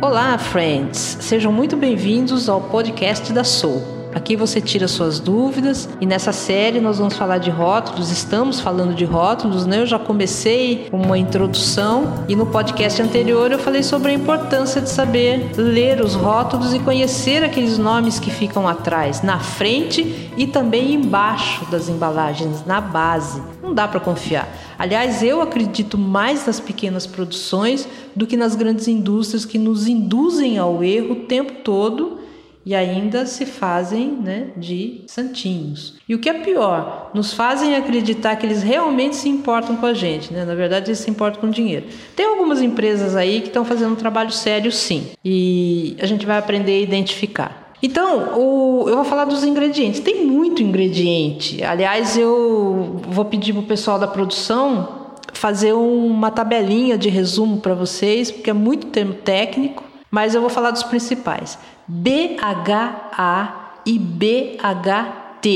Olá, friends! Sejam muito bem-vindos ao podcast da Soul. Aqui você tira suas dúvidas e nessa série nós vamos falar de rótulos, estamos falando de rótulos, né? Eu já comecei uma introdução e no podcast anterior eu falei sobre a importância de saber ler os rótulos e conhecer aqueles nomes que ficam atrás, na frente e também embaixo das embalagens, na base. Não dá para confiar. Aliás, eu acredito mais nas pequenas produções do que nas grandes indústrias que nos induzem ao erro o tempo todo e ainda se fazem né, de santinhos. E o que é pior, nos fazem acreditar que eles realmente se importam com a gente, né? Na verdade, eles se importam com dinheiro. Tem algumas empresas aí que estão fazendo um trabalho sério, sim, e a gente vai aprender a identificar. Então, o, eu vou falar dos ingredientes. Tem muito ingrediente. Aliás, eu vou pedir para o pessoal da produção fazer uma tabelinha de resumo para vocês, porque é muito termo técnico, mas eu vou falar dos principais. BHA e BHT.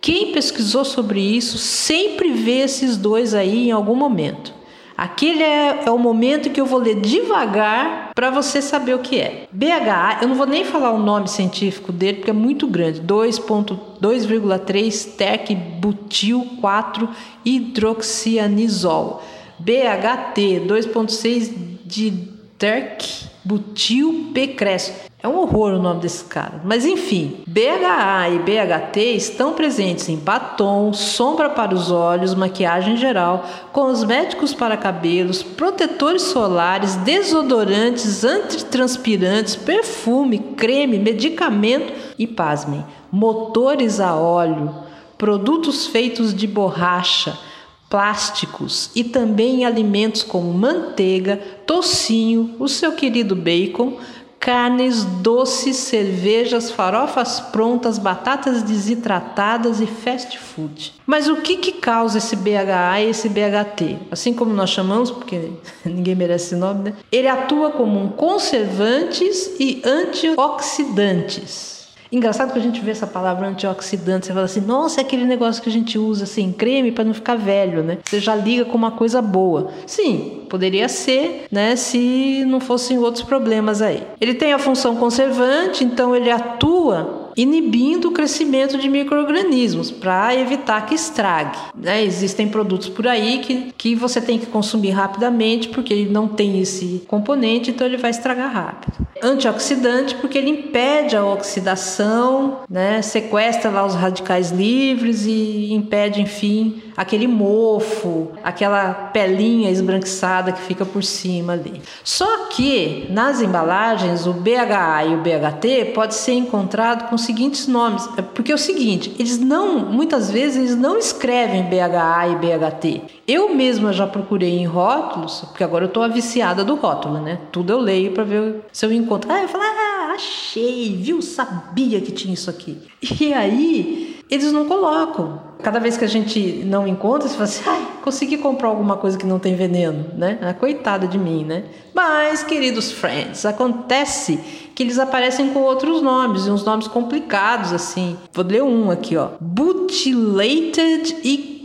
Quem pesquisou sobre isso sempre vê esses dois aí em algum momento. Aquele é, é o momento que eu vou ler devagar para você saber o que é. BHA, eu não vou nem falar o nome científico dele porque é muito grande. 2.2,3 tec butil 4 hidroxianizol. BHT 2.6 de tec butil pecresso. É um horror o nome desse cara. Mas enfim, BHA e BHT estão presentes em batom, sombra para os olhos, maquiagem geral, cosméticos para cabelos, protetores solares, desodorantes, antitranspirantes, perfume, creme, medicamento e, pasmem, motores a óleo, produtos feitos de borracha, plásticos e também alimentos como manteiga, tocinho, o seu querido bacon carnes, doces, cervejas, farofas prontas, batatas desidratadas e fast food. Mas o que, que causa esse BHA e esse BHT? Assim como nós chamamos, porque ninguém merece esse nome, né? Ele atua como um conservantes e antioxidantes. Engraçado que a gente vê essa palavra antioxidante, você fala assim, nossa, é aquele negócio que a gente usa assim, creme para não ficar velho, né? Você já liga com uma coisa boa. Sim, poderia ser, né, se não fossem outros problemas aí. Ele tem a função conservante, então ele atua inibindo o crescimento de micro-organismos para evitar que estrague. Né? Existem produtos por aí que, que você tem que consumir rapidamente porque ele não tem esse componente, então ele vai estragar rápido. Antioxidante porque ele impede a oxidação, né? sequestra lá os radicais livres e impede, enfim, aquele mofo, aquela pelinha esbranquiçada que fica por cima ali. Só que nas embalagens o BHA e o BHT pode ser encontrado com seguintes nomes, é porque é o seguinte, eles não, muitas vezes eles não escrevem BHA e BHT. Eu mesma já procurei em rótulos, porque agora eu a viciada do rótulo, né? Tudo eu leio para ver se eu encontro. Ah, eu falo, ah, achei, viu? Sabia que tinha isso aqui. E aí eles não colocam. Cada vez que a gente não encontra, você fala assim, ai, consegui comprar alguma coisa que não tem veneno, né? Ah, coitada de mim, né? Mas, queridos friends, acontece que eles aparecem com outros nomes, uns nomes complicados, assim. Vou ler um aqui, ó. Butylated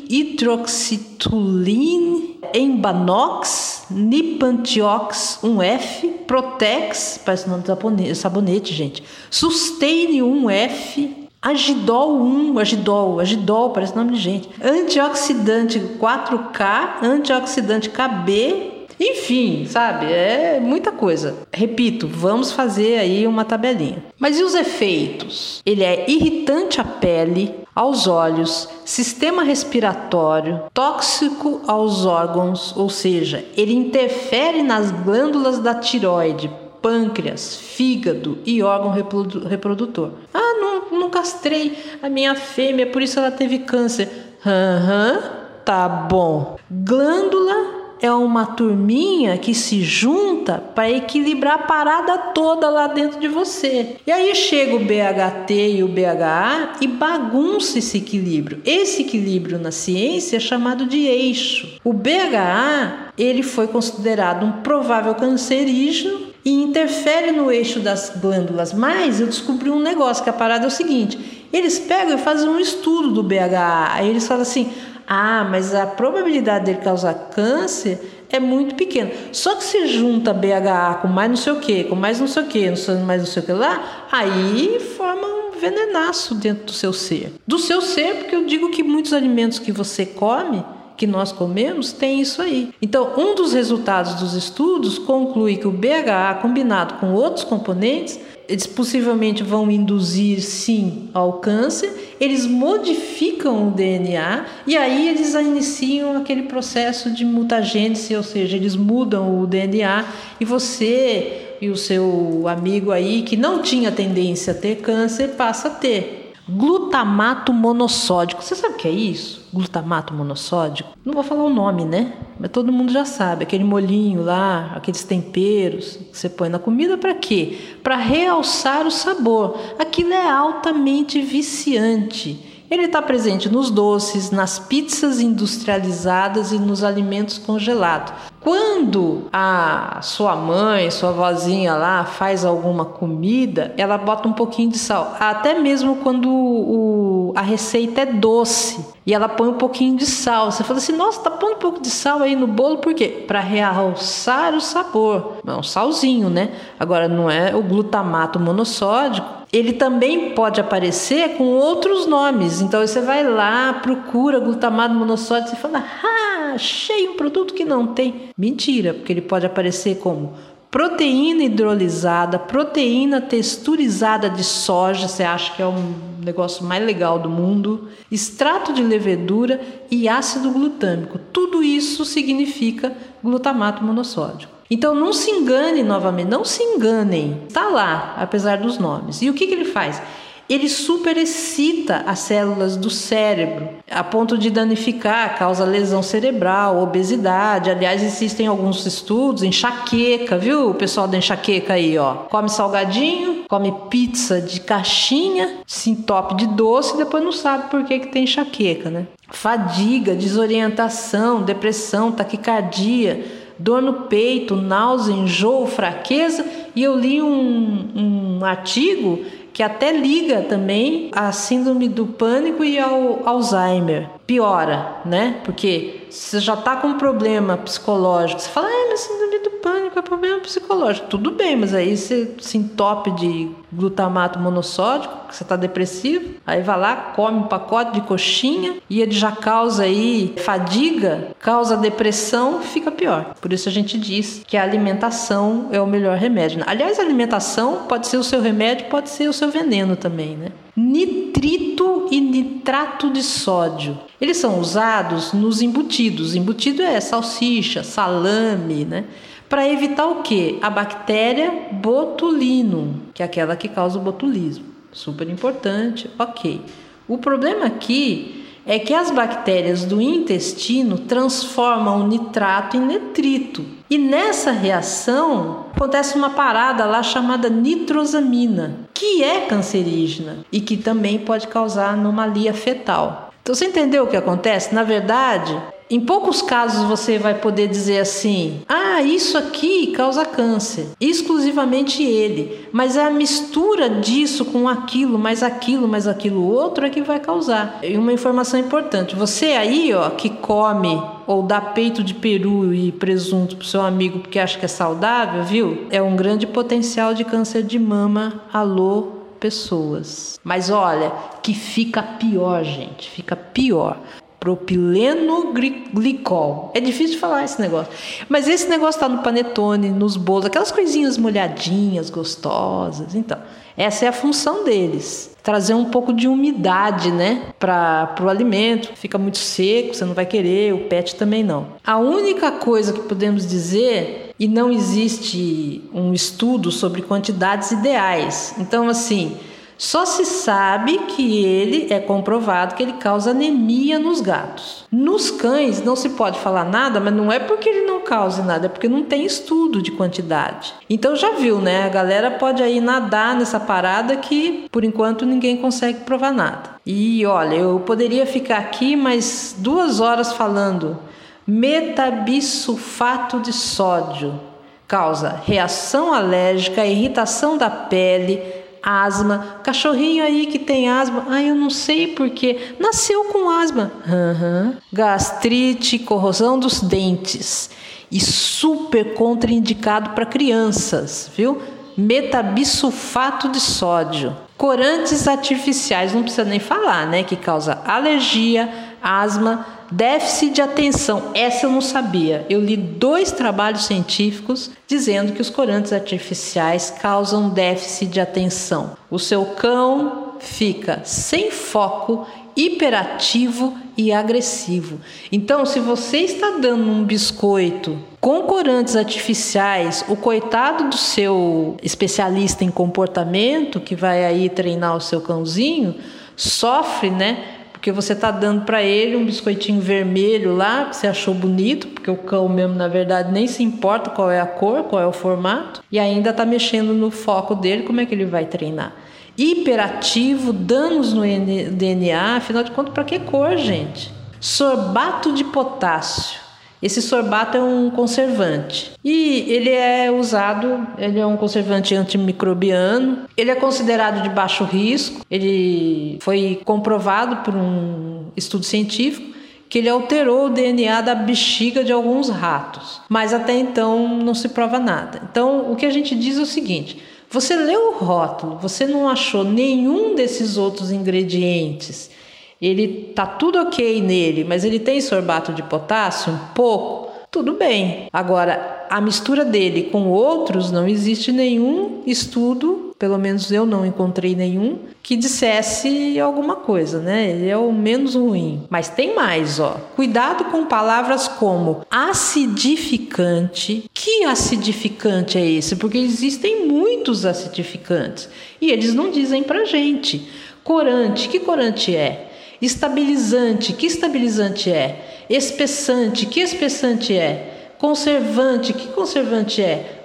hydroxytoluene Embanox, Nipantiox 1F, Protex, parece o nome de sabonete, gente. Sustain 1F, Agidol 1, Agidol, Agidol, parece nome de gente. Antioxidante 4K, antioxidante KB, enfim, sabe? É muita coisa. Repito, vamos fazer aí uma tabelinha. Mas e os efeitos? Ele é irritante à pele, aos olhos, sistema respiratório, tóxico aos órgãos, ou seja, ele interfere nas glândulas da tiroide, pâncreas, fígado e órgão reprodutor. Ah, não, castrei a minha fêmea, por isso ela teve câncer. Aham, uhum, tá bom. Glândula é uma turminha que se junta para equilibrar a parada toda lá dentro de você. E aí chega o BHT e o BHA e bagunça esse equilíbrio. Esse equilíbrio na ciência é chamado de eixo. O BHA, ele foi considerado um provável cancerígeno e interfere no eixo das glândulas. Mas eu descobri um negócio que a parada é o seguinte: eles pegam e fazem um estudo do BHA. Aí eles falam assim: Ah, mas a probabilidade dele causar câncer é muito pequena. Só que se junta BHA com mais não sei o que, com mais não sei o que, mais não sei o que lá, aí forma um venenaço dentro do seu ser. Do seu ser, porque eu digo que muitos alimentos que você come que nós comemos tem isso aí. Então, um dos resultados dos estudos conclui que o BHA combinado com outros componentes eles possivelmente vão induzir sim ao câncer, eles modificam o DNA e aí eles iniciam aquele processo de mutagênese, ou seja, eles mudam o DNA e você e o seu amigo aí que não tinha tendência a ter câncer passa a ter. Glutamato monossódico. Você sabe o que é isso? Glutamato monossódico? Não vou falar o nome, né? Mas todo mundo já sabe. Aquele molinho lá, aqueles temperos que você põe na comida para quê? Para realçar o sabor. Aquilo é altamente viciante. Ele está presente nos doces, nas pizzas industrializadas e nos alimentos congelados. Quando a sua mãe, sua vozinha lá faz alguma comida, ela bota um pouquinho de sal. Até mesmo quando o, a receita é doce e ela põe um pouquinho de sal. Você fala assim: nossa, tá pondo um pouco de sal aí no bolo, por quê? Para realçar o sabor. É um salzinho, né? Agora não é o glutamato monossódico ele também pode aparecer com outros nomes. Então você vai lá, procura glutamato monossódico e fala: "Ah, achei um produto que não tem". Mentira, porque ele pode aparecer como proteína hidrolisada, proteína texturizada de soja, você acha que é um negócio mais legal do mundo, extrato de levedura e ácido glutâmico. Tudo isso significa glutamato monossódico. Então não se engane novamente, não se enganem. Está lá, apesar dos nomes. E o que, que ele faz? Ele superexcita as células do cérebro a ponto de danificar, causa lesão cerebral, obesidade. Aliás, existem alguns estudos, enxaqueca, viu? O pessoal da enxaqueca aí, ó. Come salgadinho, come pizza de caixinha, se entope de doce e depois não sabe por que, que tem enxaqueca, né? Fadiga, desorientação, depressão, taquicardia dor no peito, náusea, enjoo, fraqueza. E eu li um, um artigo que até liga também à síndrome do pânico e ao Alzheimer. Piora, né? Porque você já está com um problema psicológico, você fala, ah, mas síndrome do pânico é problema psicológico. Tudo bem, mas aí você se entope de glutamato monossódico, que você está depressivo, aí vai lá, come um pacote de coxinha e ele já causa aí fadiga, causa depressão, fica pior. Por isso a gente diz que a alimentação é o melhor remédio. Aliás, a alimentação pode ser o seu remédio, pode ser o seu veneno também, né? Nitrito e nitrato de sódio. Eles são usados nos embutidos. Embutido é salsicha, salame, né? Para evitar o que? A bactéria botulinum, que é aquela que causa o botulismo. Super importante, ok. O problema aqui é que as bactérias do intestino transformam o nitrato em nitrito. E nessa reação acontece uma parada lá chamada nitrosamina, que é cancerígena e que também pode causar anomalia fetal. Então você entendeu o que acontece? Na verdade, em poucos casos você vai poder dizer assim: ah, isso aqui causa câncer, exclusivamente ele. Mas é a mistura disso com aquilo, mais aquilo, mais aquilo outro é que vai causar. E uma informação importante: você aí, ó, que come ou dá peito de peru e presunto pro seu amigo porque acha que é saudável, viu? É um grande potencial de câncer de mama. Alô, pessoas. Mas olha, que fica pior, gente, fica pior propileno glicol. É difícil de falar esse negócio. Mas esse negócio está no panetone, nos bolos, aquelas coisinhas molhadinhas, gostosas. Então, essa é a função deles. Trazer um pouco de umidade, né, para o alimento. Fica muito seco, você não vai querer, o pet também não. A única coisa que podemos dizer, e não existe um estudo sobre quantidades ideais. Então, assim, só se sabe que ele é comprovado que ele causa anemia nos gatos. Nos cães não se pode falar nada, mas não é porque ele não cause nada, é porque não tem estudo de quantidade. Então já viu, né? A galera pode aí nadar nessa parada que por enquanto ninguém consegue provar nada. E olha, eu poderia ficar aqui mais duas horas falando metabisulfato de sódio causa reação alérgica, irritação da pele, asma. Cachorrinho aí que tem asma, ah, eu não sei porque nasceu com asma. Uhum. Gastrite, corrosão dos dentes e super contraindicado para crianças, viu? Metabisulfato de sódio. Corantes artificiais, não precisa nem falar, né? Que causa alergia, asma, déficit de atenção. Essa eu não sabia. Eu li dois trabalhos científicos dizendo que os corantes artificiais causam déficit de atenção. O seu cão fica sem foco hiperativo e agressivo. Então, se você está dando um biscoito com corantes artificiais, o coitado do seu especialista em comportamento que vai aí treinar o seu cãozinho sofre, né? Porque você está dando para ele um biscoitinho vermelho lá, que você achou bonito, porque o cão mesmo, na verdade, nem se importa qual é a cor, qual é o formato, e ainda está mexendo no foco dele, como é que ele vai treinar? hiperativo, danos no DNA, afinal de contas, para que cor, gente? Sorbato de potássio. Esse sorbato é um conservante e ele é usado, ele é um conservante antimicrobiano, ele é considerado de baixo risco, ele foi comprovado por um estudo científico que ele alterou o DNA da bexiga de alguns ratos, mas até então não se prova nada. Então, o que a gente diz é o seguinte: você leu o rótulo, você não achou nenhum desses outros ingredientes. Ele tá tudo ok nele, mas ele tem sorbato de potássio, um pouco. Tudo bem. Agora, a mistura dele com outros, não existe nenhum estudo, pelo menos eu não encontrei nenhum, que dissesse alguma coisa, né? Ele é o menos ruim. Mas tem mais, ó. Cuidado com palavras como acidificante. Que acidificante é esse? Porque existem muitos acidificantes e eles não dizem pra gente. Corante, que corante é? Estabilizante, que estabilizante é? Espessante, que espessante é? Conservante, que conservante é?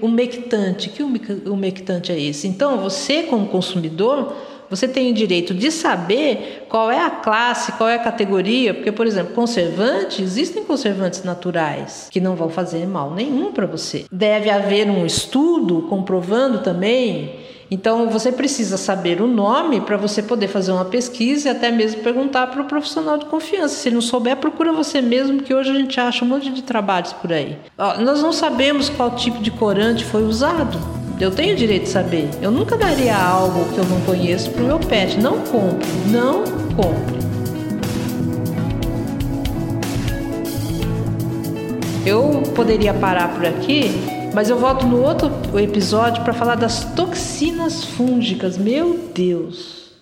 Umectante, que umectante é esse? Então, você como consumidor, você tem o direito de saber qual é a classe, qual é a categoria, porque, por exemplo, conservante, existem conservantes naturais que não vão fazer mal nenhum para você. Deve haver um estudo comprovando também então você precisa saber o nome para você poder fazer uma pesquisa e até mesmo perguntar para o profissional de confiança. Se não souber, procura você mesmo, que hoje a gente acha um monte de trabalhos por aí. Ó, nós não sabemos qual tipo de corante foi usado. Eu tenho direito de saber. Eu nunca daria algo que eu não conheço para o meu pet. Não compre, não compre. Eu poderia parar por aqui mas eu volto no outro episódio para falar das toxinas fúngicas. Meu Deus!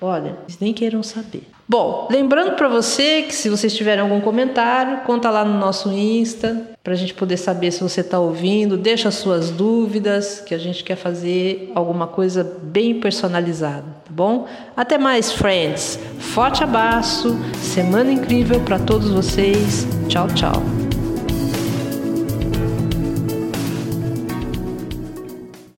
Olha, eles nem queiram saber. Bom, lembrando para você que se vocês tiverem algum comentário, conta lá no nosso Insta para a gente poder saber se você está ouvindo, deixa suas dúvidas, que a gente quer fazer alguma coisa bem personalizada, tá bom? Até mais, friends. Forte abraço, semana incrível para todos vocês. Tchau, tchau.